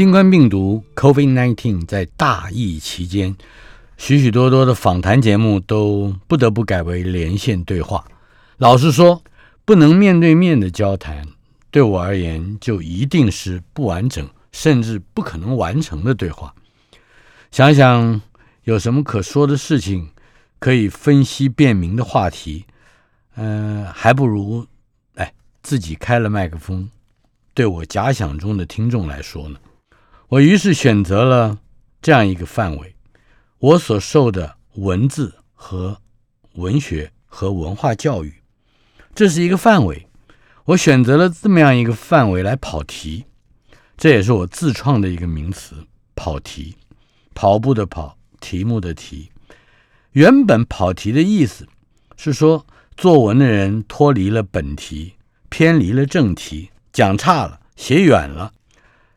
新冠病毒 COVID-19 在大疫期间，许许多多的访谈节目都不得不改为连线对话。老实说，不能面对面的交谈，对我而言就一定是不完整，甚至不可能完成的对话。想想有什么可说的事情，可以分析辨明的话题，嗯、还不如哎自己开了麦克风，对我假想中的听众来说呢。我于是选择了这样一个范围，我所受的文字和文学和文化教育，这是一个范围。我选择了这么样一个范围来跑题，这也是我自创的一个名词——跑题。跑步的跑，题目的题。原本跑题的意思是说，作文的人脱离了本题，偏离了正题，讲差了，写远了。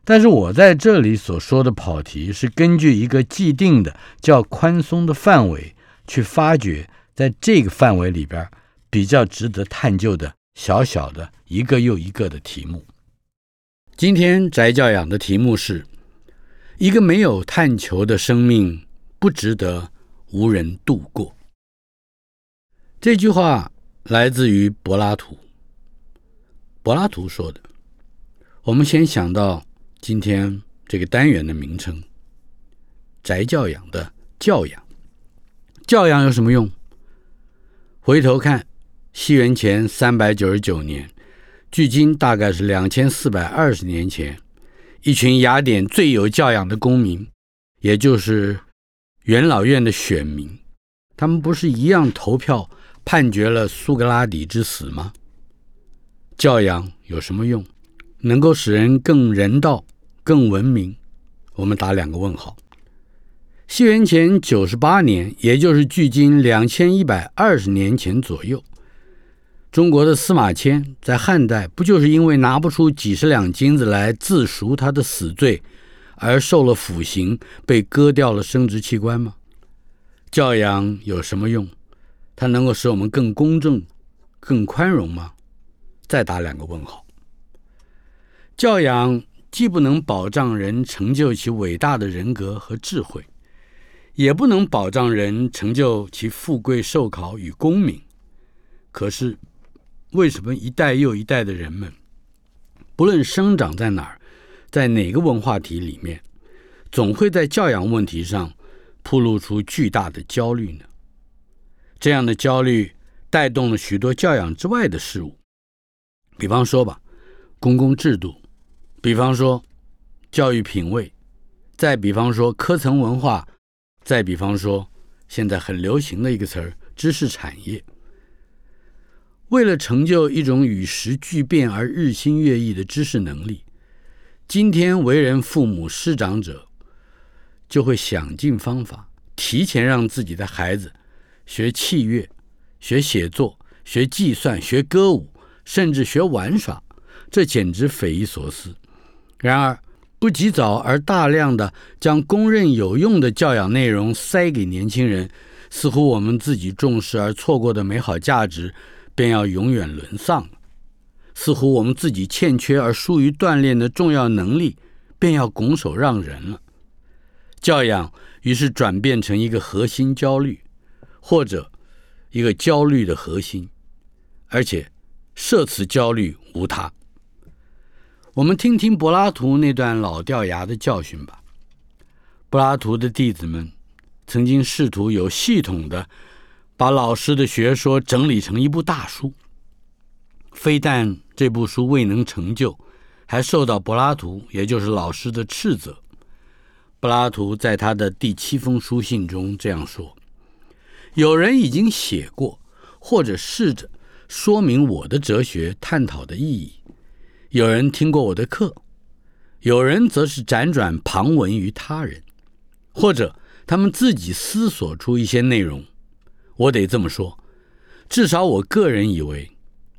但是我在这里所说的跑题，是根据一个既定的、较宽松的范围，去发掘在这个范围里边比较值得探究的小小的一个又一个的题目。今天宅教养的题目是：一个没有探求的生命，不值得无人度过。这句话来自于柏拉图。柏拉图说的。我们先想到今天这个单元的名称“宅教养”的教养。教养有什么用？回头看，西元前三百九十九年，距今大概是两千四百二十年前，一群雅典最有教养的公民，也就是元老院的选民，他们不是一样投票判决了苏格拉底之死吗？教养有什么用？能够使人更人道、更文明，我们打两个问号。西元前九十八年，也就是距今两千一百二十年前左右，中国的司马迁在汉代不就是因为拿不出几十两金子来自赎他的死罪，而受了腐刑，被割掉了生殖器官吗？教养有什么用？它能够使我们更公正、更宽容吗？再打两个问号。教养既不能保障人成就其伟大的人格和智慧，也不能保障人成就其富贵寿考与功名。可是，为什么一代又一代的人们，不论生长在哪儿，在哪个文化体里面，总会在教养问题上暴露出巨大的焦虑呢？这样的焦虑带动了许多教养之外的事物，比方说吧，公共制度。比方说，教育品味；再比方说，科层文化；再比方说，现在很流行的一个词儿——知识产业。为了成就一种与时俱变而日新月异的知识能力，今天为人父母师长者，就会想尽方法，提前让自己的孩子学器乐、学写作、学计算、学歌舞，甚至学玩耍，这简直匪夷所思。然而，不及早而大量的将公认有用的教养内容塞给年轻人，似乎我们自己重视而错过的美好价值便要永远沦丧了；似乎我们自己欠缺而疏于锻炼的重要能力便要拱手让人了。教养于是转变成一个核心焦虑，或者一个焦虑的核心，而且涉此焦虑无他。我们听听柏拉图那段老掉牙的教训吧。柏拉图的弟子们曾经试图有系统的把老师的学说整理成一部大书，非但这部书未能成就，还受到柏拉图，也就是老师的斥责。柏拉图在他的第七封书信中这样说：“有人已经写过，或者试着说明我的哲学探讨的意义。”有人听过我的课，有人则是辗转旁闻于他人。或者他们自己思索出一些内容。我得这么说，至少我个人以为，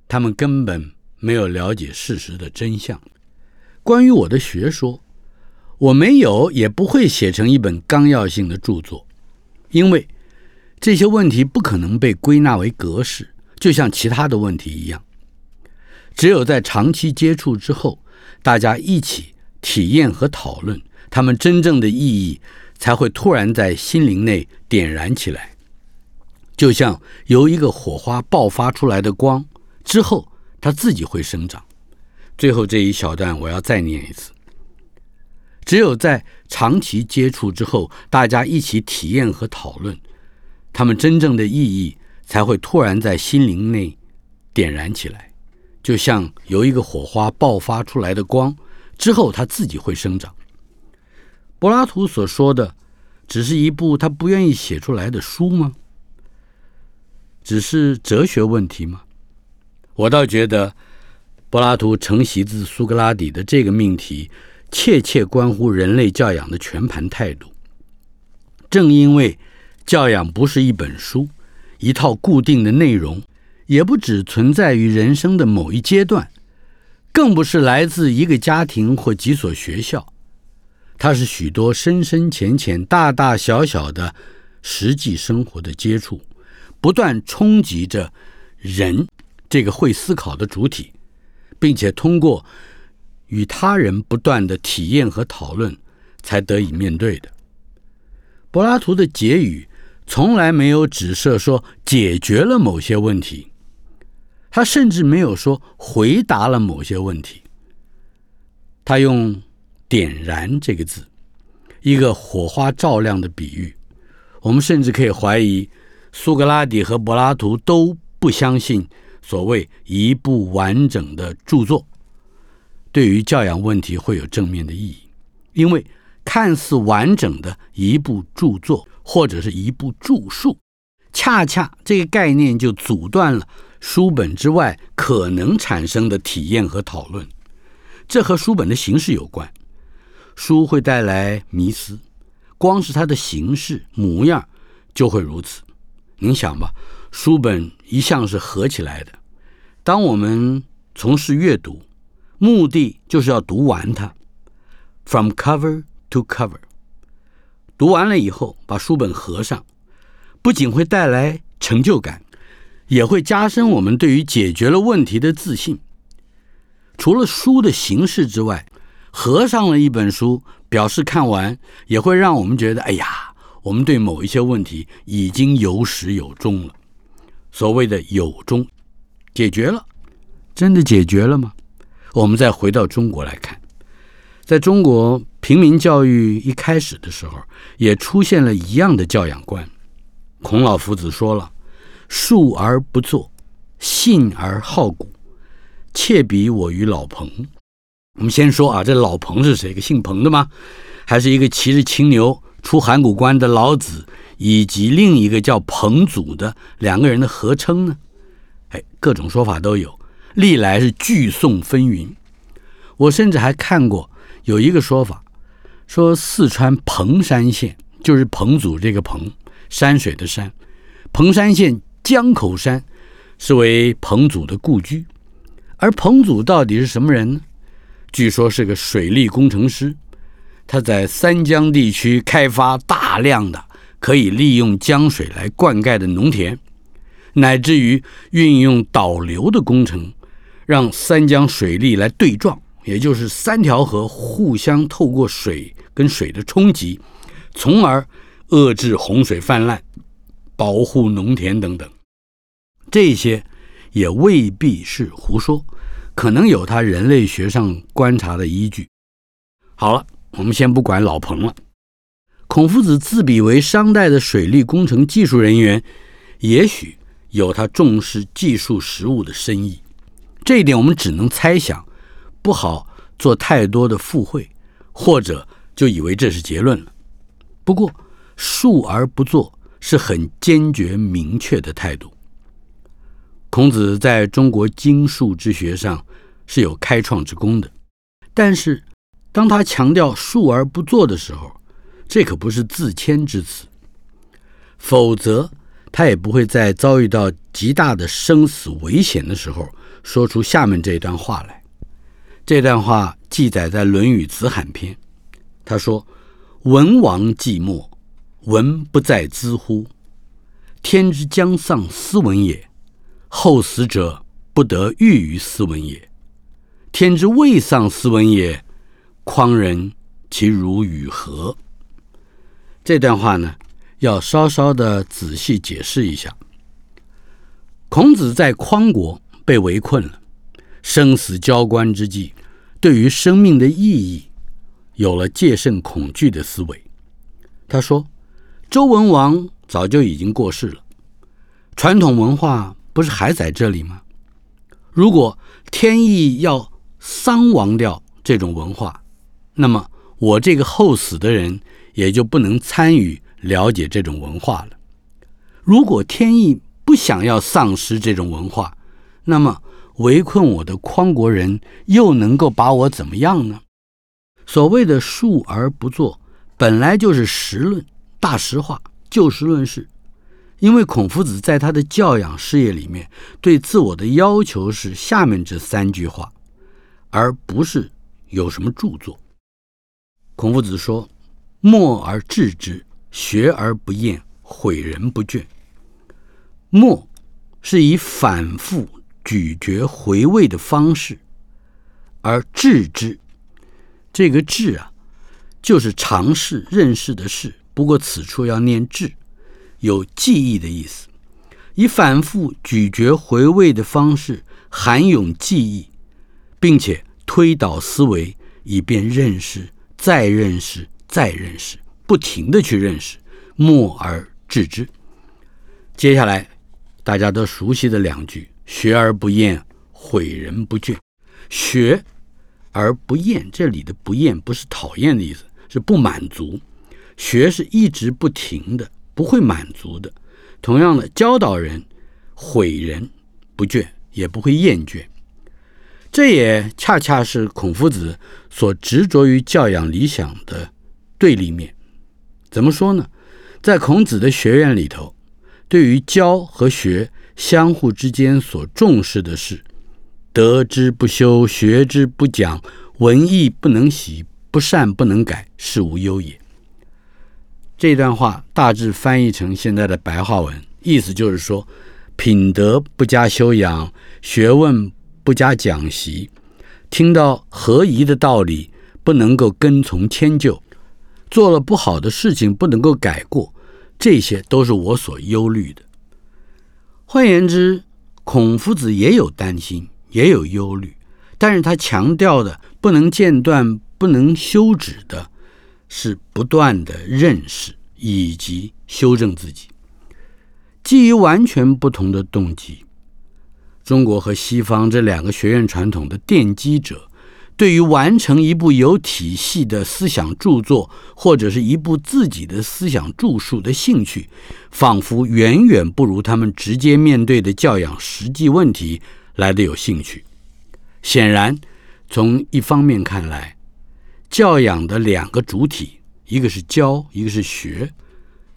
他们根本没有了解事实的真相。关于我的学说，我没有也不会写成一本纲要性的著作，因为这些问题不可能被归纳为格式，就像其他的问题一样。只有在长期接触之后，大家一起体验和讨论，他们真正的意义才会突然在心灵内点燃起来，就像由一个火花爆发出来的光，之后它自己会生长。最后这一小段我要再念一次。只有在长期接触之后，大家一起体验和讨论，他们真正的意义才会突然在心灵内点燃起来，就像由一个火花爆发出来的光，之后它自己会生长。柏拉图所说的，只是一部他不愿意写出来的书吗？只是哲学问题吗？我倒觉得，柏拉图承袭自苏格拉底的这个命题。切切关乎人类教养的全盘态度。正因为教养不是一本书、一套固定的内容，也不只存在于人生的某一阶段，更不是来自一个家庭或几所学校，它是许多深深浅浅、大大小小的实际生活的接触，不断冲击着人这个会思考的主体，并且通过。与他人不断的体验和讨论，才得以面对的。柏拉图的结语从来没有指涉说解决了某些问题，他甚至没有说回答了某些问题。他用“点燃”这个字，一个火花照亮的比喻。我们甚至可以怀疑，苏格拉底和柏拉图都不相信所谓一部完整的著作。对于教养问题会有正面的意义，因为看似完整的一部著作或者是一部著述，恰恰这个概念就阻断了书本之外可能产生的体验和讨论。这和书本的形式有关，书会带来迷思，光是它的形式模样就会如此。您想吧，书本一向是合起来的，当我们从事阅读。目的就是要读完它，from cover to cover。读完了以后，把书本合上，不仅会带来成就感，也会加深我们对于解决了问题的自信。除了书的形式之外，合上了一本书，表示看完，也会让我们觉得，哎呀，我们对某一些问题已经有始有终了。所谓的有终，解决了，真的解决了吗？我们再回到中国来看，在中国平民教育一开始的时候，也出现了一样的教养观。孔老夫子说了：“述而不作，信而好古，窃比我与老彭。”我们先说啊，这老彭是谁？个姓彭的吗？还是一个骑着青牛出函谷关的老子，以及另一个叫彭祖的两个人的合称呢？哎，各种说法都有。历来是聚讼纷纭，我甚至还看过有一个说法，说四川彭山县就是彭祖这个彭山水的山，彭山县江口山是为彭祖的故居，而彭祖到底是什么人呢？据说是个水利工程师，他在三江地区开发大量的可以利用江水来灌溉的农田，乃至于运用导流的工程。让三江水利来对撞，也就是三条河互相透过水跟水的冲击，从而遏制洪水泛滥、保护农田等等。这些也未必是胡说，可能有他人类学上观察的依据。好了，我们先不管老彭了。孔夫子自比为商代的水利工程技术人员，也许有他重视技术实务的深意。这一点我们只能猜想，不好做太多的附会，或者就以为这是结论了。不过，述而不作是很坚决明确的态度。孔子在中国经术之学上是有开创之功的，但是当他强调述而不作的时候，这可不是自谦之词，否则他也不会在遭遇到极大的生死危险的时候说出下面这段话来。这段话记载在《论语·子罕篇》，他说：“文王寂寞，文不在兹乎？天之将丧斯文也，后死者不得欲于斯文也。天之未丧斯文也，匡人其如与何？”这段话呢，要稍稍的仔细解释一下。孔子在匡国被围困了，生死交关之际，对于生命的意义有了戒慎恐惧的思维。他说：“周文王早就已经过世了，传统文化不是还在这里吗？如果天意要丧亡掉这种文化，那么我这个后死的人。”也就不能参与了解这种文化了。如果天意不想要丧失这种文化，那么围困我的匡国人又能够把我怎么样呢？所谓的述而不作，本来就是实论、大实话、就事论事。因为孔夫子在他的教养事业里面，对自我的要求是下面这三句话，而不是有什么著作。孔夫子说。默而致之，学而不厌，诲人不倦。默是以反复咀嚼回味的方式，而致之，这个治啊，就是尝试认识的事。不过此处要念治，有记忆的意思。以反复咀嚼回味的方式，含涌记忆，并且推导思维，以便认识，再认识。再认识，不停的去认识，默而知之。接下来大家都熟悉的两句：“学而不厌，诲人不倦。”学而不厌，这里的“不厌”不是讨厌的意思，是不满足。学是一直不停的，不会满足的。同样的，教导人，诲人不倦，也不会厌倦。这也恰恰是孔夫子所执着于教养理想的。对立面，怎么说呢？在孔子的学院里头，对于教和学相互之间所重视的是“得之不修，学之不讲，文艺不能习，不善不能改，是无忧也。”这段话大致翻译成现在的白话文，意思就是说，品德不加修养，学问不加讲习，听到合宜的道理，不能够跟从迁就。做了不好的事情不能够改过，这些都是我所忧虑的。换言之，孔夫子也有担心，也有忧虑，但是他强调的不能间断、不能休止的，是不断的认识以及修正自己。基于完全不同的动机，中国和西方这两个学院传统的奠基者。对于完成一部有体系的思想著作，或者是一部自己的思想著述的兴趣，仿佛远远不如他们直接面对的教养实际问题来的有兴趣。显然，从一方面看来，教养的两个主体，一个是教，一个是学，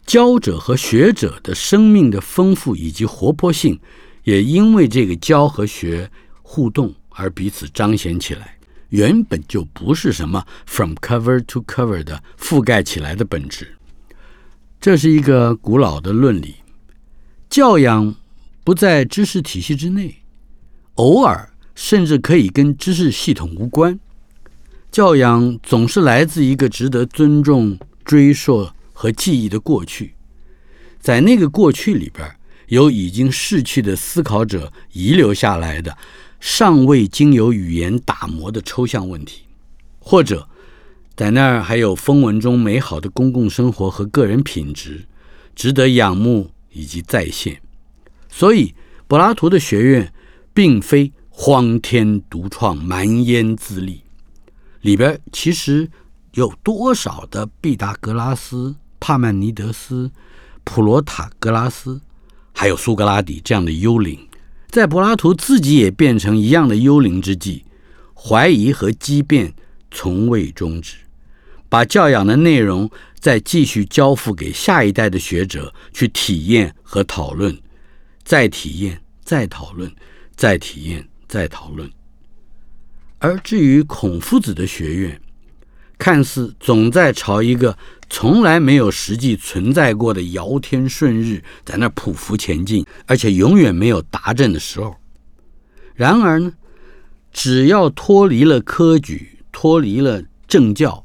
教者和学者的生命的丰富以及活泼性，也因为这个教和学互动而彼此彰显起来。原本就不是什么 from cover to cover 的覆盖起来的本质，这是一个古老的论理。教养不在知识体系之内，偶尔甚至可以跟知识系统无关。教养总是来自一个值得尊重、追溯和记忆的过去，在那个过去里边，有已经逝去的思考者遗留下来的。尚未经由语言打磨的抽象问题，或者在那儿还有风文中美好的公共生活和个人品质，值得仰慕以及再现。所以，柏拉图的学院并非荒天独创、蛮焉自立，里边其实有多少的毕达哥拉斯、帕曼尼德斯、普罗塔格拉斯，还有苏格拉底这样的幽灵。在柏拉图自己也变成一样的幽灵之际，怀疑和激辩从未终止，把教养的内容再继续交付给下一代的学者去体验和讨论，再体验，再讨论，再体验，再讨论。而至于孔夫子的学院，看似总在朝一个从来没有实际存在过的尧天舜日在那匍匐前进，而且永远没有达阵的时候。然而呢，只要脱离了科举，脱离了政教，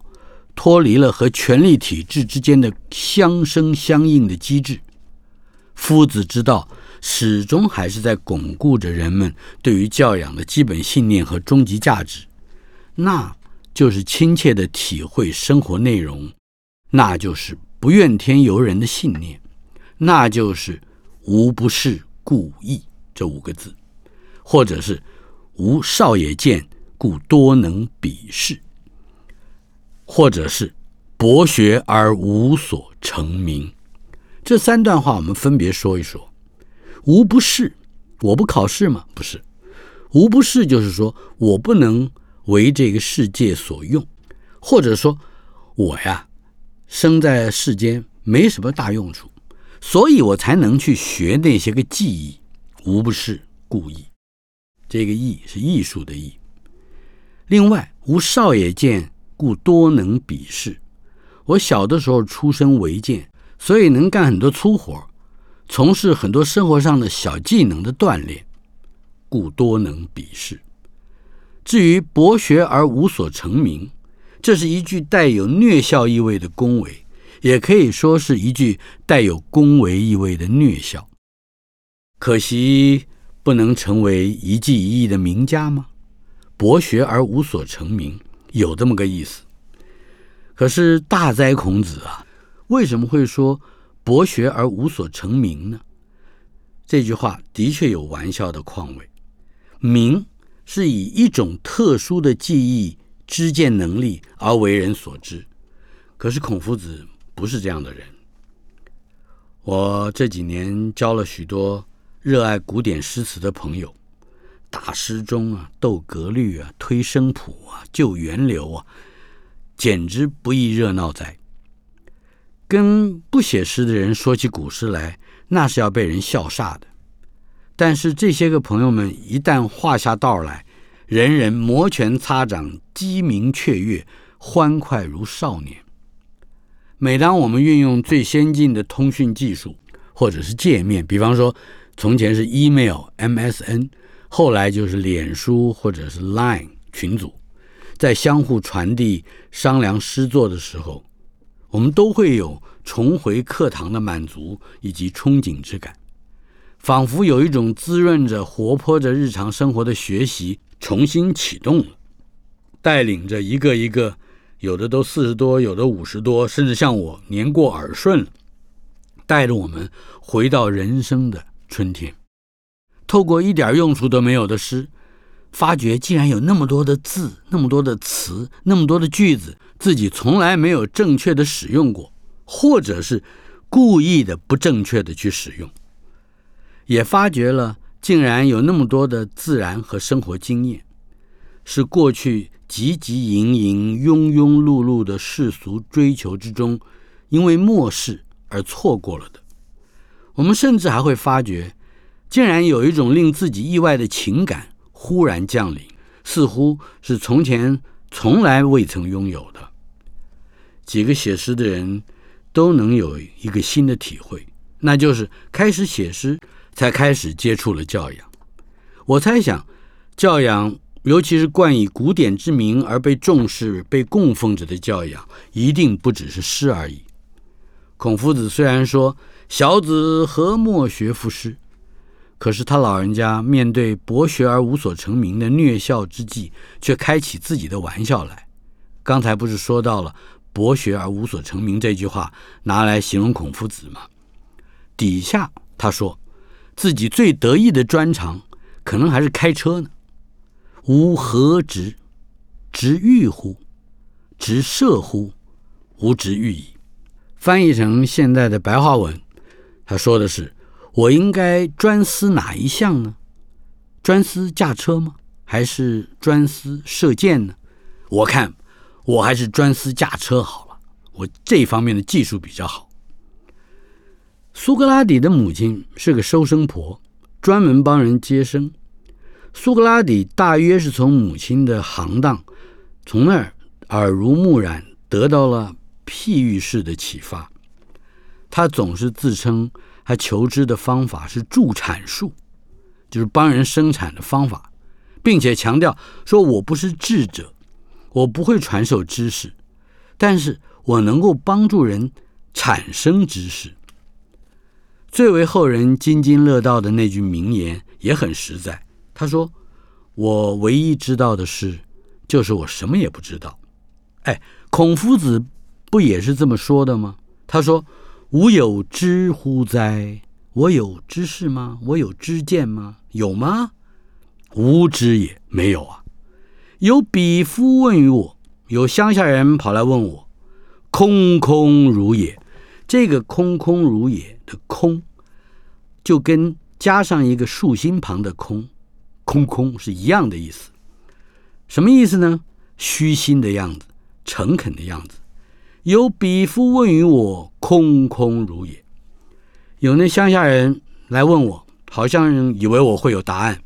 脱离了和权力体制之间的相生相应的机制，夫子之道始终还是在巩固着人们对于教养的基本信念和终极价值。那。就是亲切的体会生活内容，那就是不怨天尤人的信念，那就是无不是故意这五个字，或者是无少也见，故多能鄙视，或者是博学而无所成名。这三段话我们分别说一说。无不是，我不考试吗？不是，无不是就是说我不能。为这个世界所用，或者说，我呀，生在世间没什么大用处，所以我才能去学那些个技艺，无不是故意。这个艺是艺术的艺。另外，无少也见，故多能比试。我小的时候出身为贱，所以能干很多粗活，从事很多生活上的小技能的锻炼，故多能比试。至于博学而无所成名，这是一句带有虐笑意味的恭维，也可以说是一句带有恭维意味的虐笑。可惜不能成为一技一艺的名家吗？博学而无所成名，有这么个意思。可是大哉孔子啊，为什么会说博学而无所成名呢？这句话的确有玩笑的况味，名。是以一种特殊的记忆、知见能力而为人所知。可是孔夫子不是这样的人。我这几年交了许多热爱古典诗词的朋友，打诗中啊，斗格律啊，推声谱啊，救源流啊，简直不亦热闹哉。跟不写诗的人说起古诗来，那是要被人笑煞的。但是这些个朋友们一旦画下道来，人人摩拳擦掌，鸡鸣雀跃，欢快如少年。每当我们运用最先进的通讯技术或者是界面，比方说从前是 email、MSN，后来就是脸书或者是 Line 群组，在相互传递、商量诗作的时候，我们都会有重回课堂的满足以及憧憬之感。仿佛有一种滋润着、活泼着日常生活的学习重新启动了，带领着一个一个，有的都四十多，有的五十多，甚至像我年过耳顺了，带着我们回到人生的春天。透过一点用处都没有的诗，发觉竟然有那么多的字、那么多的词、那么多的句子，自己从来没有正确的使用过，或者是故意的不正确的去使用。也发觉了，竟然有那么多的自然和生活经验，是过去汲汲营营、庸庸碌碌的世俗追求之中，因为漠视而错过了的。我们甚至还会发觉，竟然有一种令自己意外的情感忽然降临，似乎是从前从来未曾拥有的。几个写诗的人都能有一个新的体会，那就是开始写诗。才开始接触了教养，我猜想，教养，尤其是冠以古典之名而被重视、被供奉着的教养，一定不只是诗而已。孔夫子虽然说“小子何莫学夫诗”，可是他老人家面对博学而无所成名的虐笑之际，却开起自己的玩笑来。刚才不是说到了“博学而无所成名”这句话拿来形容孔夫子吗？底下他说。自己最得意的专长，可能还是开车呢。吾何直？直欲乎？直射乎？吾直欲矣。翻译成现在的白话文，他说的是：我应该专司哪一项呢？专司驾车吗？还是专司射箭呢？我看我还是专司驾车好了。我这方面的技术比较好。苏格拉底的母亲是个收生婆，专门帮人接生。苏格拉底大约是从母亲的行当，从那儿耳濡目染，得到了譬喻式的启发。他总是自称他求知的方法是助产术，就是帮人生产的方法，并且强调说：“我不是智者，我不会传授知识，但是我能够帮助人产生知识。”最为后人津津乐道的那句名言也很实在。他说：“我唯一知道的事，就是我什么也不知道。”哎，孔夫子不也是这么说的吗？他说：“吾有知乎哉？我有知识吗？我有知见吗？有吗？无知也，没有啊。有鄙夫问于我，有乡下人跑来问我，空空如也。这个空空如也的空，就跟加上一个竖心旁的空。”空空是一样的意思，什么意思呢？虚心的样子，诚恳的样子。有比夫问于我，空空如也。有那乡下人来问我，好像以为我会有答案。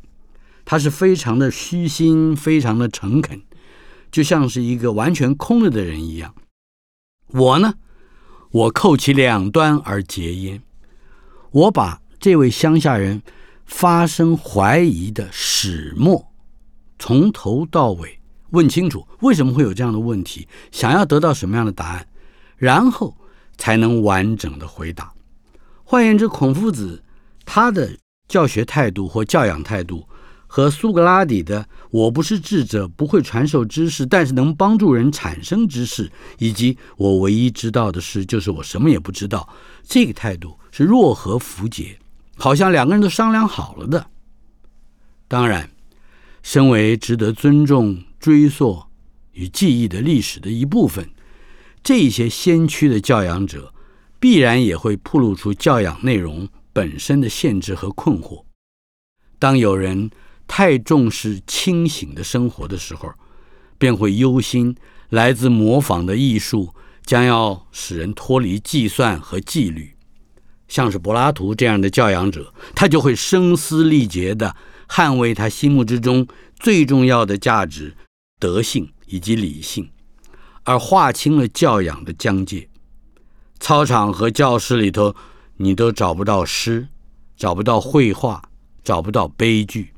他是非常的虚心，非常的诚恳，就像是一个完全空了的人一样。我呢，我扣其两端而结焉。我把这位乡下人。发生怀疑的始末，从头到尾问清楚为什么会有这样的问题，想要得到什么样的答案，然后才能完整的回答。换言之，孔夫子他的教学态度或教养态度，和苏格拉底的“我不是智者，不会传授知识，但是能帮助人产生知识”，以及“我唯一知道的事就是我什么也不知道”，这个态度是若合符节。好像两个人都商量好了的。当然，身为值得尊重、追溯与记忆的历史的一部分，这些先驱的教养者，必然也会暴露出教养内容本身的限制和困惑。当有人太重视清醒的生活的时候，便会忧心来自模仿的艺术将要使人脱离计算和纪律。像是柏拉图这样的教养者，他就会声嘶力竭地捍卫他心目之中最重要的价值——德性以及理性，而划清了教养的疆界。操场和教室里头，你都找不到诗，找不到绘画，找不到悲剧。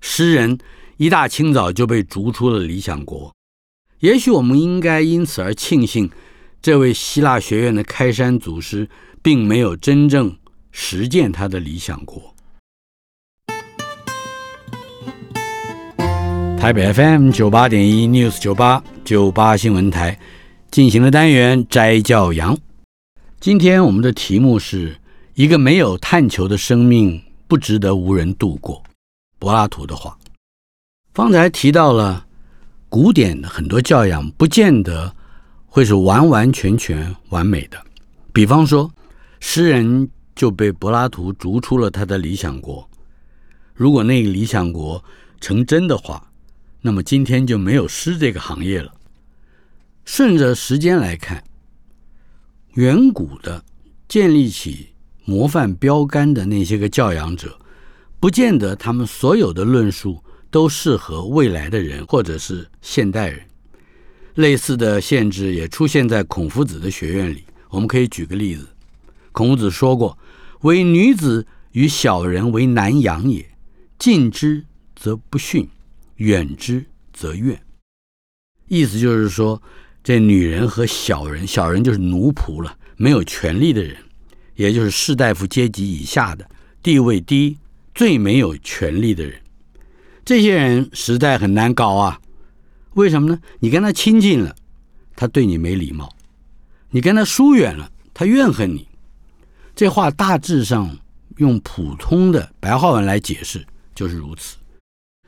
诗人一大清早就被逐出了理想国。也许我们应该因此而庆幸，这位希腊学院的开山祖师。并没有真正实践他的理想国。台北 FM 九八点一 News 九八九八新闻台进行了单元摘教羊。今天我们的题目是一个没有探求的生命不值得无人度过。柏拉图的话，方才提到了古典的很多教养，不见得会是完完全全完美的。比方说。诗人就被柏拉图逐出了他的理想国。如果那个理想国成真的话，那么今天就没有诗这个行业了。顺着时间来看，远古的建立起模范标杆的那些个教养者，不见得他们所有的论述都适合未来的人或者是现代人。类似的限制也出现在孔夫子的学院里。我们可以举个例子。孔子说过：“唯女子与小人为难养也，近之则不逊，远之则怨。”意思就是说，这女人和小人，小人就是奴仆了，没有权利的人，也就是士大夫阶级以下的，地位低、最没有权利的人，这些人实在很难搞啊。为什么呢？你跟他亲近了，他对你没礼貌；你跟他疏远了，他怨恨你。这话大致上用普通的白话文来解释就是如此。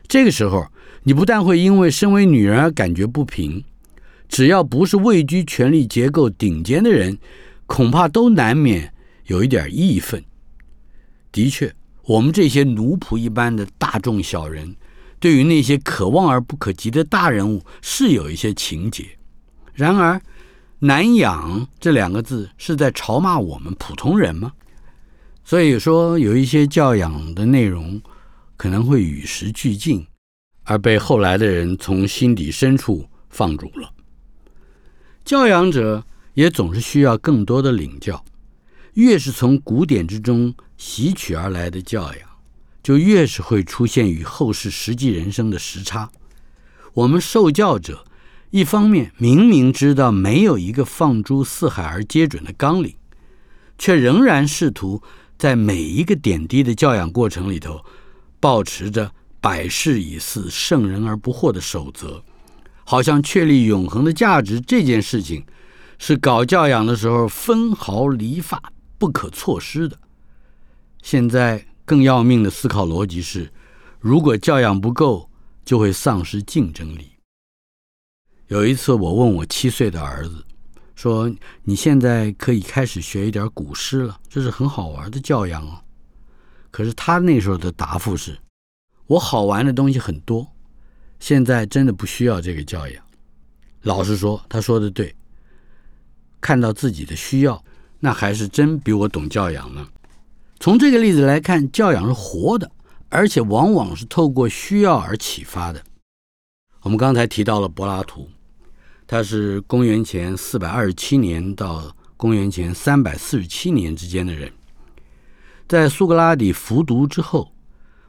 这个时候，你不但会因为身为女人而感觉不平，只要不是位居权力结构顶尖的人，恐怕都难免有一点义愤。的确，我们这些奴仆一般的大众小人，对于那些可望而不可及的大人物是有一些情结。然而，难养这两个字是在嘲骂我们普通人吗？所以说，有一些教养的内容可能会与时俱进，而被后来的人从心底深处放逐了。教养者也总是需要更多的领教，越是从古典之中吸取而来的教养，就越是会出现与后世实际人生的时差。我们受教者，一方面明明知道没有一个放诸四海而皆准的纲领，却仍然试图在每一个点滴的教养过程里头，保持着百事以似圣人而不惑的守则，好像确立永恒的价值这件事情，是搞教养的时候分毫厘发不可错失的。现在更要命的思考逻辑是：如果教养不够，就会丧失竞争力。有一次，我问我七岁的儿子说：“你现在可以开始学一点古诗了，这是很好玩的教养哦。”可是他那时候的答复是：“我好玩的东西很多，现在真的不需要这个教养。”老实说，他说的对。看到自己的需要，那还是真比我懂教养呢。从这个例子来看，教养是活的。而且往往是透过需要而启发的。我们刚才提到了柏拉图，他是公元前四百二十七年到公元前三百四十七年之间的人。在苏格拉底服毒之后，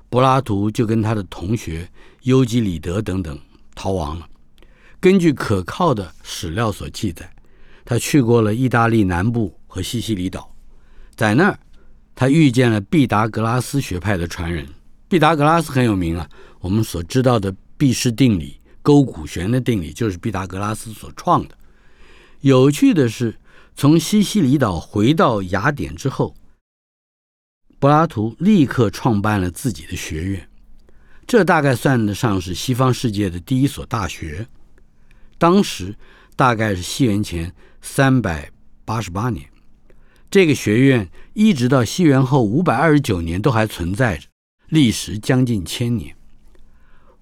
柏拉图就跟他的同学尤基里德等等逃亡了。根据可靠的史料所记载，他去过了意大利南部和西西里岛，在那儿他遇见了毕达哥拉斯学派的传人。毕达哥拉斯很有名啊，我们所知道的毕氏定理、勾股弦的定理就是毕达哥拉斯所创的。有趣的是，从西西里岛回到雅典之后，柏拉图立刻创办了自己的学院，这大概算得上是西方世界的第一所大学。当时大概是西元前三百八十八年，这个学院一直到西元后五百二十九年都还存在着。历时将近千年，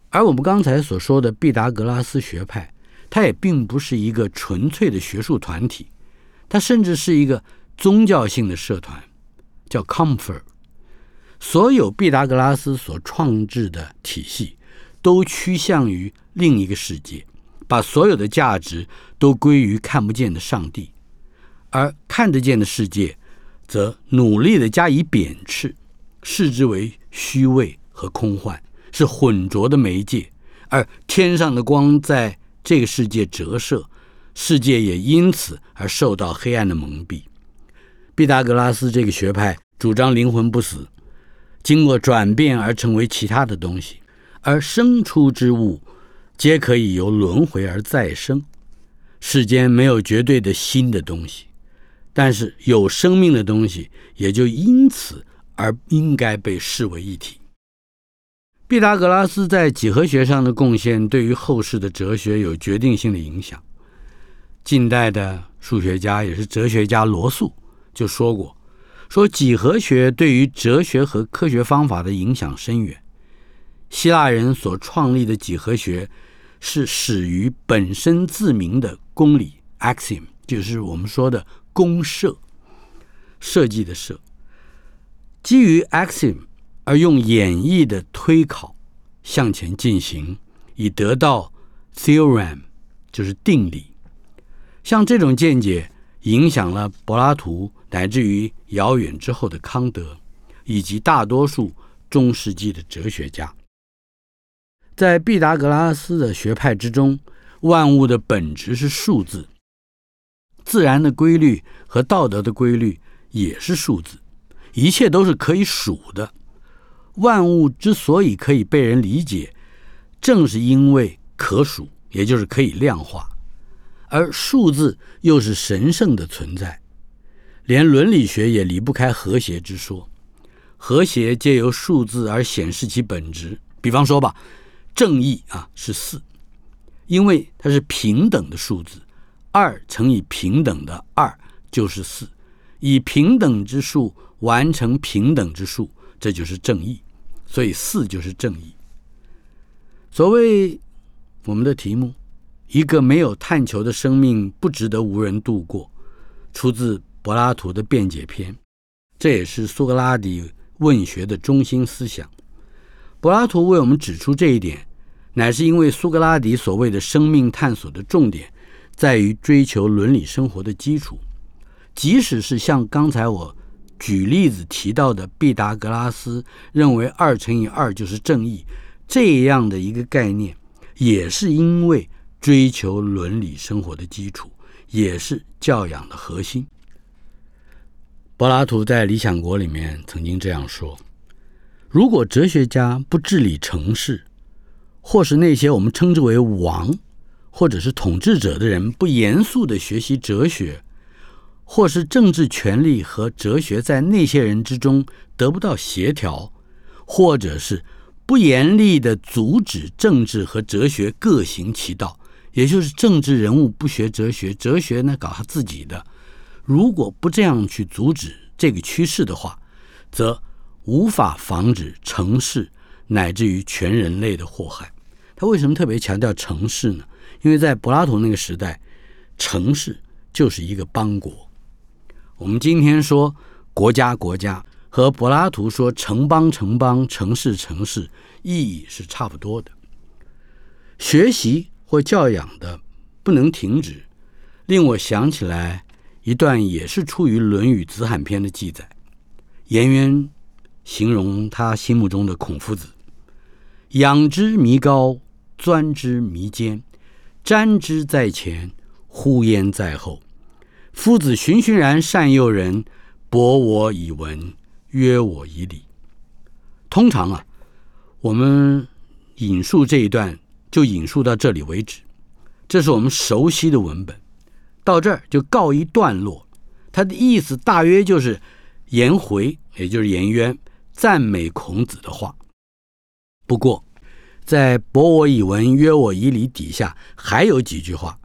而我们刚才所说的毕达哥拉斯学派，它也并不是一个纯粹的学术团体，它甚至是一个宗教性的社团，叫 Comfort。所有毕达哥拉斯所创制的体系，都趋向于另一个世界，把所有的价值都归于看不见的上帝，而看得见的世界，则努力的加以贬斥。视之为虚伪和空幻，是浑浊的媒介，而天上的光在这个世界折射，世界也因此而受到黑暗的蒙蔽。毕达哥拉斯这个学派主张灵魂不死，经过转变而成为其他的东西，而生出之物皆可以由轮回而再生。世间没有绝对的新的东西，但是有生命的东西也就因此。而应该被视为一体。毕达哥拉斯在几何学上的贡献，对于后世的哲学有决定性的影响。近代的数学家也是哲学家罗素就说过：“说几何学对于哲学和科学方法的影响深远。希腊人所创立的几何学是始于本身自明的公理 （axiom），就是我们说的公社，设计的设。”基于 axiom 而用演绎的推考向前进行，以得到 theorem，就是定理。像这种见解影响了柏拉图，乃至于遥远之后的康德，以及大多数中世纪的哲学家。在毕达哥拉斯的学派之中，万物的本质是数字，自然的规律和道德的规律也是数字。一切都是可以数的，万物之所以可以被人理解，正是因为可数，也就是可以量化。而数字又是神圣的存在，连伦理学也离不开和谐之说。和谐借由数字而显示其本质。比方说吧，正义啊是四，因为它是平等的数字，二乘以平等的二就是四，以平等之数。完成平等之数，这就是正义，所以四就是正义。所谓我们的题目一个没有探求的生命不值得无人度过，出自柏拉图的《辩解篇》，这也是苏格拉底问学的中心思想。柏拉图为我们指出这一点，乃是因为苏格拉底所谓的生命探索的重点，在于追求伦理生活的基础。即使是像刚才我举例子提到的毕达哥拉斯认为二乘以二就是正义这样的一个概念，也是因为。追求伦理生活的基础，也是教养的核心。柏拉图在《理想国》里面曾经这样说：“如果哲学家不治理城市，或是那些我们称之为王或者是统治者的人不严肃的学习哲学，或是政治权力和哲学在那些人之中得不到协调，或者是不严厉的阻止政治和哲学各行其道。”也就是政治人物不学哲学，哲学呢搞他自己的。如果不这样去阻止这个趋势的话，则无法防止城市乃至于全人类的祸害。他为什么特别强调城市呢？因为在柏拉图那个时代，城市就是一个邦国。我们今天说国家国家，和柏拉图说城邦城邦、城市城市，意义是差不多的。学习。或教养的不能停止，令我想起来一段也是出于《论语·子罕篇》的记载。颜渊形容他心目中的孔夫子：“仰之弥高，钻之弥坚，瞻之在前，呼焉在后。夫子循循然善诱人，博我以文，约我以礼。”通常啊，我们引述这一段。就引述到这里为止，这是我们熟悉的文本，到这儿就告一段落。他的意思大约就是颜回，也就是颜渊赞美孔子的话。不过，在“博我以文，约我以礼”底下还有几句话，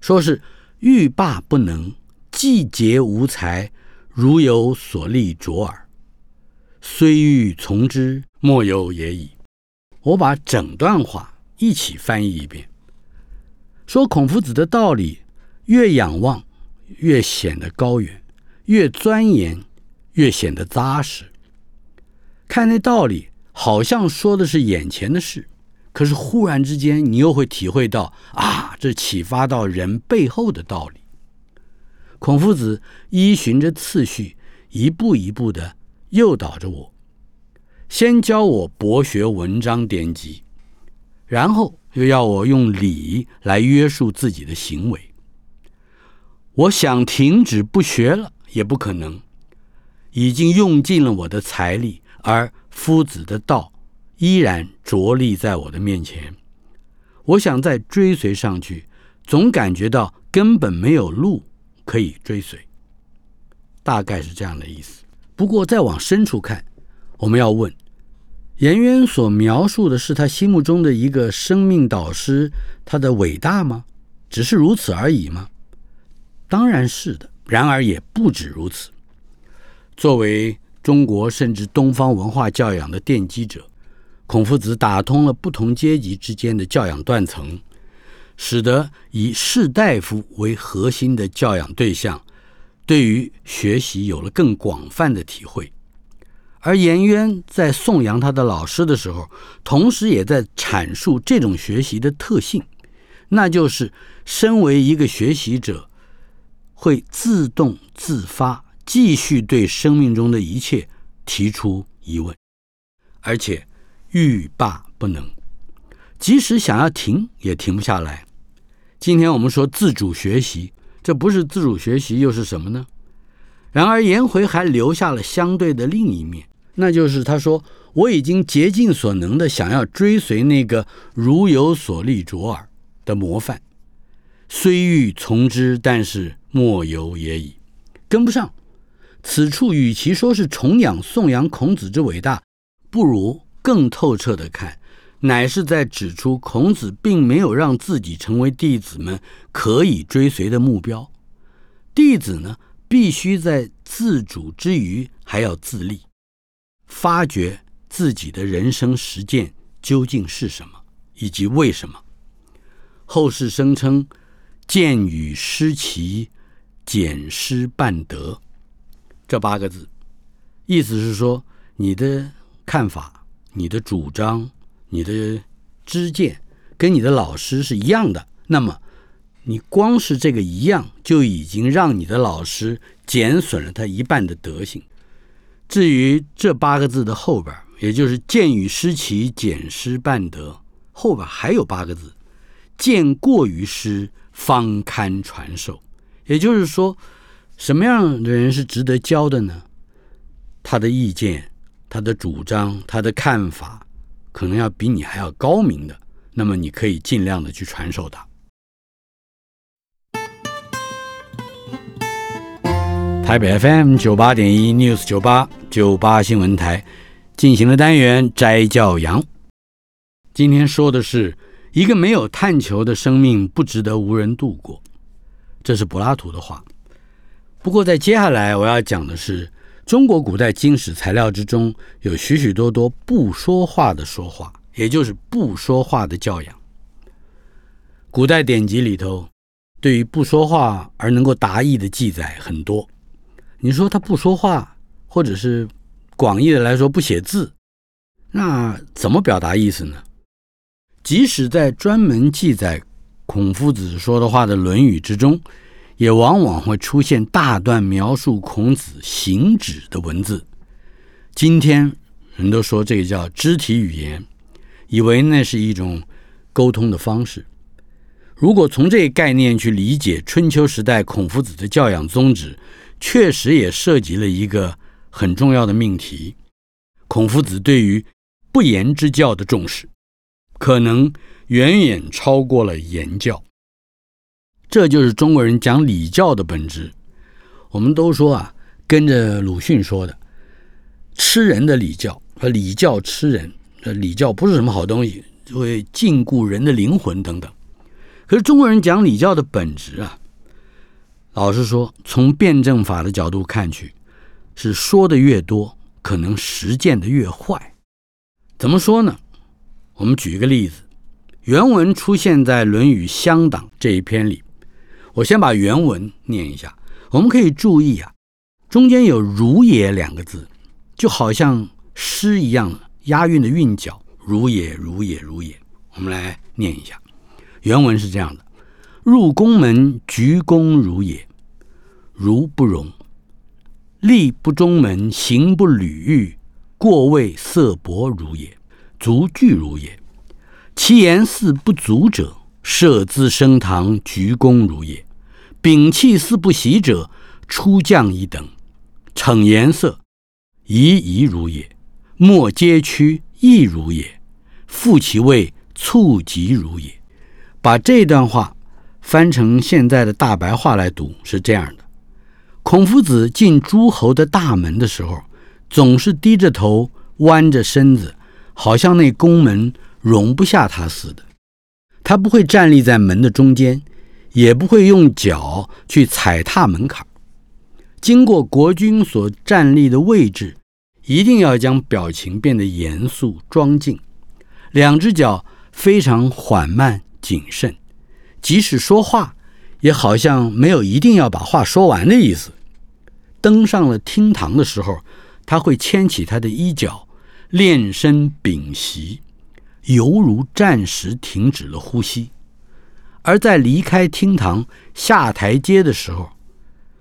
说是欲罢不能，既竭无才，如有所立卓尔，虽欲从之，莫有也已。我把整段话。一起翻译一遍，说孔夫子的道理，越仰望越显得高远，越钻研越显得扎实。看那道理，好像说的是眼前的事，可是忽然之间，你又会体会到啊，这启发到人背后的道理。孔夫子依循着次序，一步一步的诱导着我，先教我博学文章典籍。然后又要我用礼来约束自己的行为。我想停止不学了，也不可能。已经用尽了我的财力，而夫子的道依然着力在我的面前。我想再追随上去，总感觉到根本没有路可以追随。大概是这样的意思。不过再往深处看，我们要问。颜渊所描述的是他心目中的一个生命导师，他的伟大吗？只是如此而已吗？当然是的。然而也不止如此。作为中国甚至东方文化教养的奠基者，孔夫子打通了不同阶级之间的教养断层，使得以士大夫为核心的教养对象，对于学习有了更广泛的体会。而颜渊在颂扬他的老师的时候，同时也在阐述这种学习的特性，那就是身为一个学习者，会自动自发继续对生命中的一切提出疑问，而且欲罢不能，即使想要停也停不下来。今天我们说自主学习，这不是自主学习又是什么呢？然而颜回还留下了相对的另一面。那就是他说：“我已经竭尽所能的想要追随那个如有所立卓尔的模范，虽欲从之，但是莫由也已，跟不上。此处与其说是崇仰颂扬孔子之伟大，不如更透彻的看，乃是在指出孔子并没有让自己成为弟子们可以追随的目标。弟子呢，必须在自主之余还要自立。”发掘自己的人生实践究竟是什么，以及为什么？后世声称“见与失齐，简失半德”这八个字，意思是说你的看法、你的主张、你的知见跟你的老师是一样的，那么你光是这个一样，就已经让你的老师减损了他一半的德行。至于这八个字的后边，也就是“见与失齐，减失半德”，后边还有八个字。见过于师，方堪传授。也就是说，什么样的人是值得教的呢？他的意见、他的主张、他的看法，可能要比你还要高明的，那么你可以尽量的去传授他。台北 FM 九八点一 News 九八九八新闻台进行了单元摘教羊，今天说的是。一个没有探求的生命不值得无人度过，这是柏拉图的话。不过，在接下来我要讲的是，中国古代经史材料之中有许许多多不说话的说话，也就是不说话的教养。古代典籍里头，对于不说话而能够达意的记载很多。你说他不说话，或者是广义的来说不写字，那怎么表达意思呢？即使在专门记载孔夫子说的话的《论语》之中，也往往会出现大段描述孔子行止的文字。今天人都说这个叫肢体语言，以为那是一种沟通的方式。如果从这个概念去理解春秋时代孔夫子的教养宗旨，确实也涉及了一个很重要的命题：孔夫子对于不言之教的重视。可能远远超过了言教，这就是中国人讲礼教的本质。我们都说啊，跟着鲁迅说的，吃人的礼教和礼教吃人，呃礼教不是什么好东西，会禁锢人的灵魂等等。可是中国人讲礼教的本质啊，老实说，从辩证法的角度看去，是说的越多，可能实践的越坏。怎么说呢？我们举一个例子，原文出现在《论语乡党》这一篇里。我先把原文念一下。我们可以注意啊，中间有“如也”两个字，就好像诗一样押韵的韵脚，“如也，如也，如也”。我们来念一下，原文是这样的：“入宫门，鞠躬如也，如不容；立不中门，行不履阈，过位色薄如也。”足具如也，其言似不足者，设资升堂，鞠躬如也；摒弃四不习者，出将一等，逞颜色，夷夷如也；莫皆屈，亦如也；复其位，促疾如也。把这段话翻成现在的大白话来读，是这样的：孔夫子进诸侯的大门的时候，总是低着头，弯着身子。好像那宫门容不下他似的，他不会站立在门的中间，也不会用脚去踩踏门槛经过国君所站立的位置，一定要将表情变得严肃庄敬，两只脚非常缓慢谨慎，即使说话，也好像没有一定要把话说完的意思。登上了厅堂的时候，他会牵起他的衣角。练身屏息，犹如暂时停止了呼吸；而在离开厅堂下台阶的时候，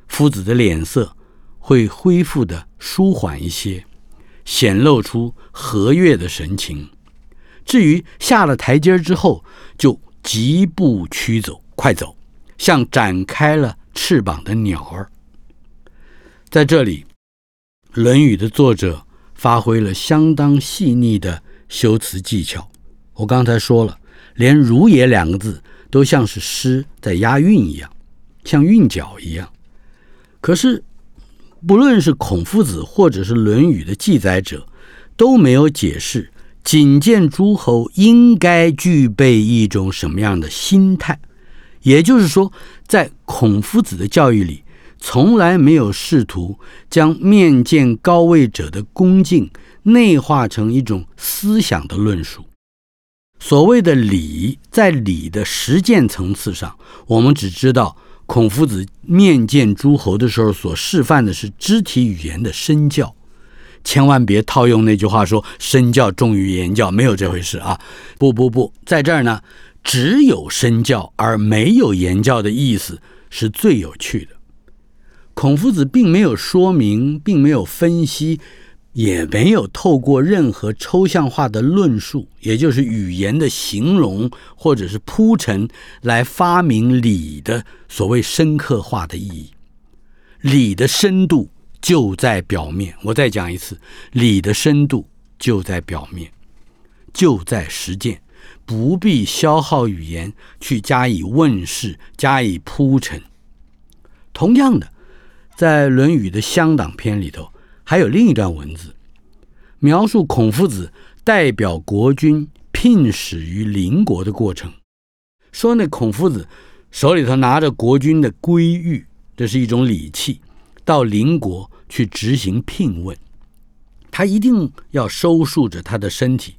夫子的脸色会恢复的舒缓一些，显露出和悦的神情。至于下了台阶之后，就疾步驱走，快走，像展开了翅膀的鸟儿。在这里，《论语》的作者。发挥了相当细腻的修辞技巧。我刚才说了，连“如也”两个字都像是诗在押韵一样，像韵脚一样。可是，不论是孔夫子或者是《论语》的记载者，都没有解释觐见诸侯应该具备一种什么样的心态。也就是说，在孔夫子的教育里。从来没有试图将面见高位者的恭敬内化成一种思想的论述。所谓的礼，在礼的实践层次上，我们只知道孔夫子面见诸侯的时候所示范的是肢体语言的身教，千万别套用那句话说“身教重于言教”，没有这回事啊！不不不，在这儿呢，只有身教而没有言教的意思是最有趣的。孔夫子并没有说明，并没有分析。也没有透过任何抽象化的论述，也就是语言的形容或者是铺陈，来发明理的所谓深刻化的意义。理的深度就在表面。我再讲一次，理的深度就在表面，就在实践，不必消耗语言去加以问世、加以铺陈。同样的，在《论语》的乡党篇里头。还有另一段文字，描述孔夫子代表国君聘使于邻国的过程。说那孔夫子手里头拿着国君的圭玉，这是一种礼器，到邻国去执行聘问，他一定要收束着他的身体。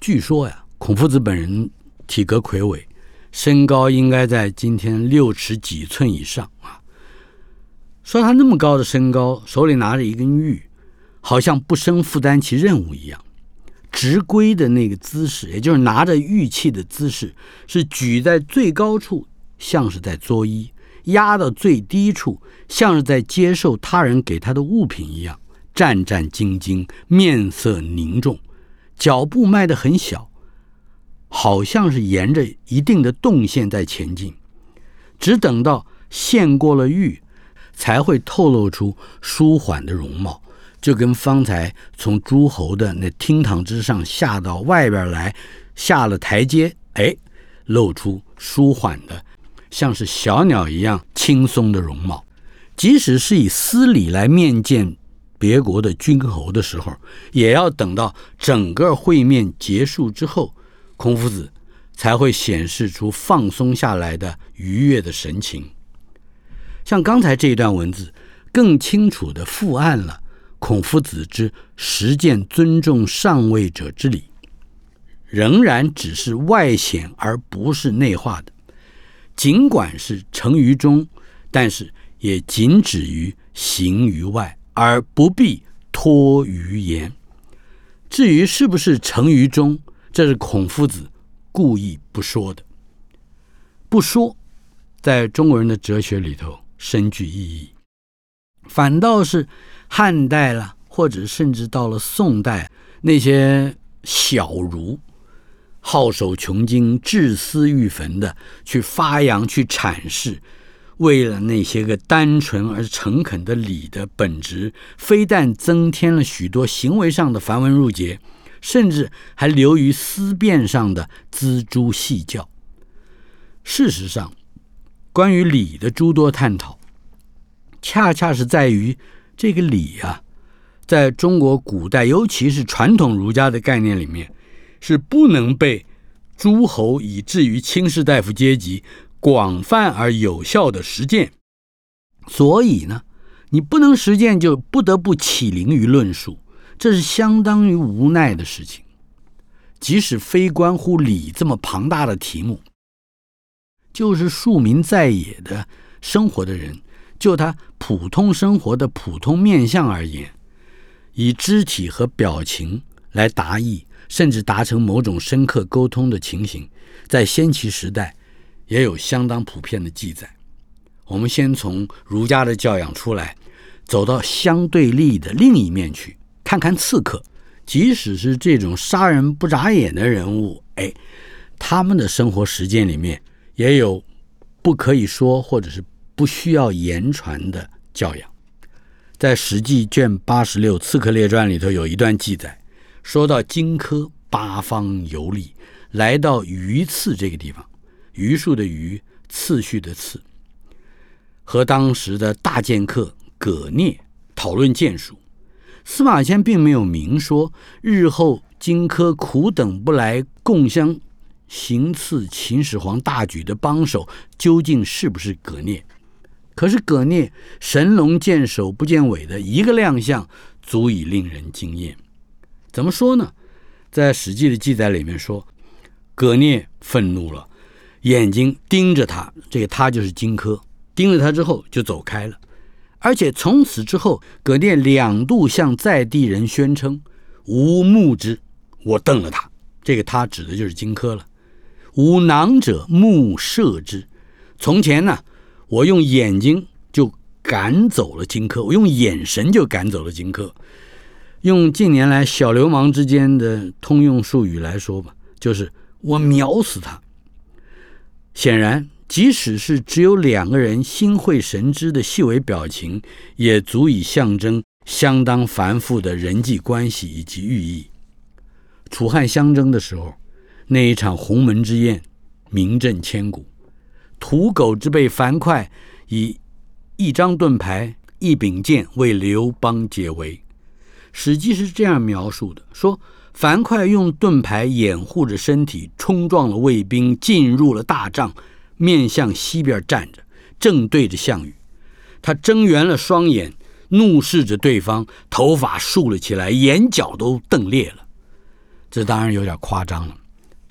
据说呀，孔夫子本人体格魁伟，身高应该在今天六尺几寸以上啊。说他那么高的身高，手里拿着一根玉，好像不生负担其任务一样。执圭的那个姿势，也就是拿着玉器的姿势，是举在最高处，像是在作揖；压到最低处，像是在接受他人给他的物品一样，战战兢兢，面色凝重，脚步迈得很小，好像是沿着一定的动线在前进。只等到献过了玉。才会透露出舒缓的容貌，就跟方才从诸侯的那厅堂之上下到外边来，下了台阶，哎，露出舒缓的，像是小鸟一样轻松的容貌。即使是以私礼来面见别国的君侯的时候，也要等到整个会面结束之后，孔夫子才会显示出放松下来的愉悦的神情。像刚才这一段文字，更清楚地复案了孔夫子之实践尊重上位者之礼，仍然只是外显而不是内化的。尽管是成于中，但是也仅止于行于外，而不必托于言。至于是不是成于中，这是孔夫子故意不说的。不说，在中国人的哲学里头。深具意义，反倒是汉代了，或者甚至到了宋代，那些小儒好守穷经、治私欲焚的去发扬、去阐释，为了那些个单纯而诚恳的礼的本质，非但增添了许多行为上的繁文缛节，甚至还流于思辨上的锱铢细教。事实上。关于礼的诸多探讨，恰恰是在于这个礼啊，在中国古代，尤其是传统儒家的概念里面，是不能被诸侯以至于卿士大夫阶级广泛而有效的实践。所以呢，你不能实践，就不得不起灵于论述，这是相当于无奈的事情。即使非关乎礼这么庞大的题目。就是庶民在野的生活的人，就他普通生活的普通面相而言，以肢体和表情来达意，甚至达成某种深刻沟通的情形，在先秦时代也有相当普遍的记载。我们先从儒家的教养出来，走到相对立的另一面去，看看刺客，即使是这种杀人不眨眼的人物，哎，他们的生活实践里面。也有不可以说或者是不需要言传的教养，在《史记》卷八十六《刺客列传》里头有一段记载，说到荆轲八方游历，来到榆次这个地方，榆树的榆，次序的次，和当时的大剑客葛聂讨论剑术。司马迁并没有明说，日后荆轲苦等不来共相。行刺秦始皇大举的帮手究竟是不是葛聂？可是葛聂神龙见首不见尾的一个亮相，足以令人惊艳。怎么说呢？在《史记》的记载里面说，葛聂愤怒了，眼睛盯着他，这个他就是荆轲，盯着他之后就走开了。而且从此之后，葛聂两度向在地人宣称：“吾目之，我瞪了他。”这个他指的就是荆轲了。吾囊者，目射之。从前呢，我用眼睛就赶走了荆轲，我用眼神就赶走了荆轲。用近年来小流氓之间的通用术语来说吧，就是我秒死他。显然。即使是只有两个人心会神知的细微表情，也足以象征相当繁复的人际关系以及寓意。楚汉相争的时候，那一场鸿门之宴名震千古。屠狗之辈樊哙以一张盾牌、一柄剑为刘邦解围。《史记》是这样描述的：说樊哙用盾牌掩护着身体，冲撞了卫兵，进入了大帐。面向西边站着，正对着项羽，他睁圆了双眼，怒视着对方，头发竖了起来，眼角都瞪裂了。这当然有点夸张了。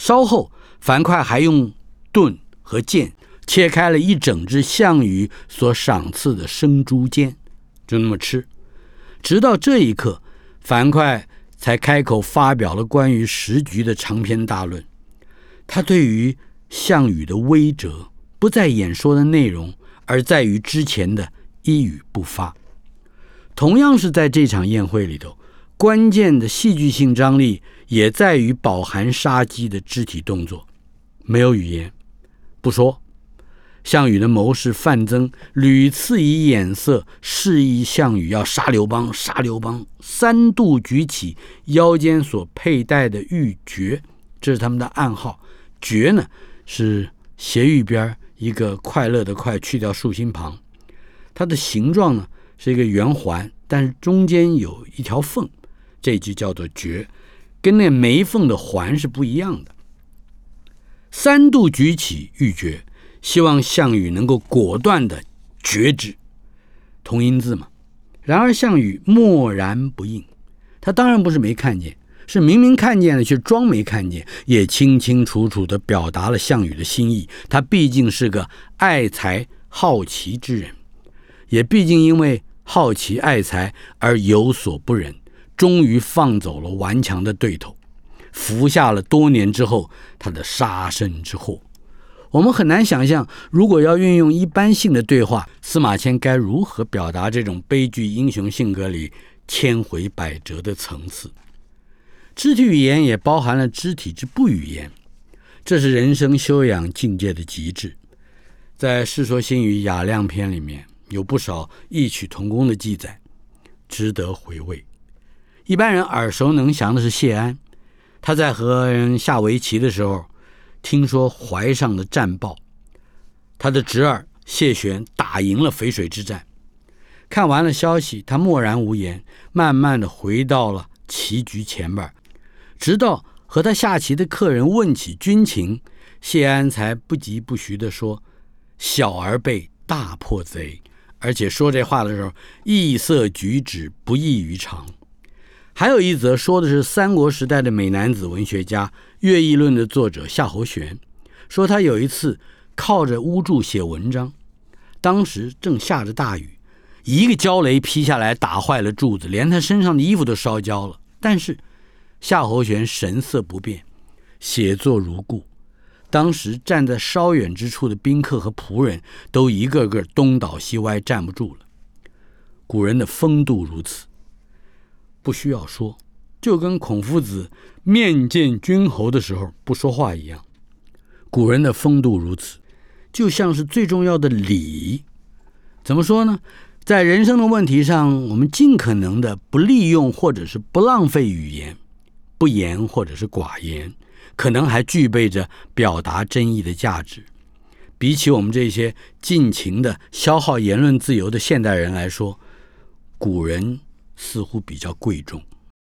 稍后，樊哙还用盾和剑切开了一整只项羽所赏赐的生猪肩，就那么吃。直到这一刻，樊哙才开口发表了关于时局的长篇大论。他对于。项羽的威折不在演说的内容，而在于之前的一语不发。同样是在这场宴会里头，关键的戏剧性张力也在于饱含杀机的肢体动作。没有语言，不说。项羽的谋士范增屡次以眼色示意项羽要杀刘邦，杀刘邦，三度举起腰间所佩戴的玉珏，这是他们的暗号。珏呢？是斜玉边一个快乐的快去掉竖心旁，它的形状呢是一个圆环，但是中间有一条缝，这句叫做绝，跟那没缝的环是不一样的。三度举起玉珏，希望项羽能够果断的决之，同音字嘛。然而项羽默然不应，他当然不是没看见。是明明看见了，却装没看见，也清清楚楚地表达了项羽的心意。他毕竟是个爱才好奇之人，也毕竟因为好奇爱才而有所不忍，终于放走了顽强的对头，服下了多年之后他的杀身之祸。我们很难想象，如果要运用一般性的对话，司马迁该如何表达这种悲剧英雄性格里千回百折的层次。肢体语言也包含了肢体之不语言，这是人生修养境界的极致。在《世说新语·雅量篇》里面有不少异曲同工的记载，值得回味。一般人耳熟能详的是谢安，他在和人下围棋的时候，听说淮上的战报，他的侄儿谢玄打赢了淝水之战。看完了消息，他默然无言，慢慢的回到了棋局前边。直到和他下棋的客人问起军情，谢安才不疾不徐地说：“小儿辈大破贼。”而且说这话的时候，异色举止不异于常。还有一则说的是三国时代的美男子文学家《乐毅论》的作者夏侯玄，说他有一次靠着屋柱写文章，当时正下着大雨，一个焦雷劈下来打坏了柱子，连他身上的衣服都烧焦了，但是。夏侯玄神色不变，写作如故。当时站在稍远之处的宾客和仆人都一个个东倒西歪，站不住了。古人的风度如此，不需要说，就跟孔夫子面见君侯的时候不说话一样。古人的风度如此，就像是最重要的礼。怎么说呢？在人生的问题上，我们尽可能的不利用或者是不浪费语言。不言或者是寡言，可能还具备着表达真意的价值。比起我们这些尽情的消耗言论自由的现代人来说，古人似乎比较贵重。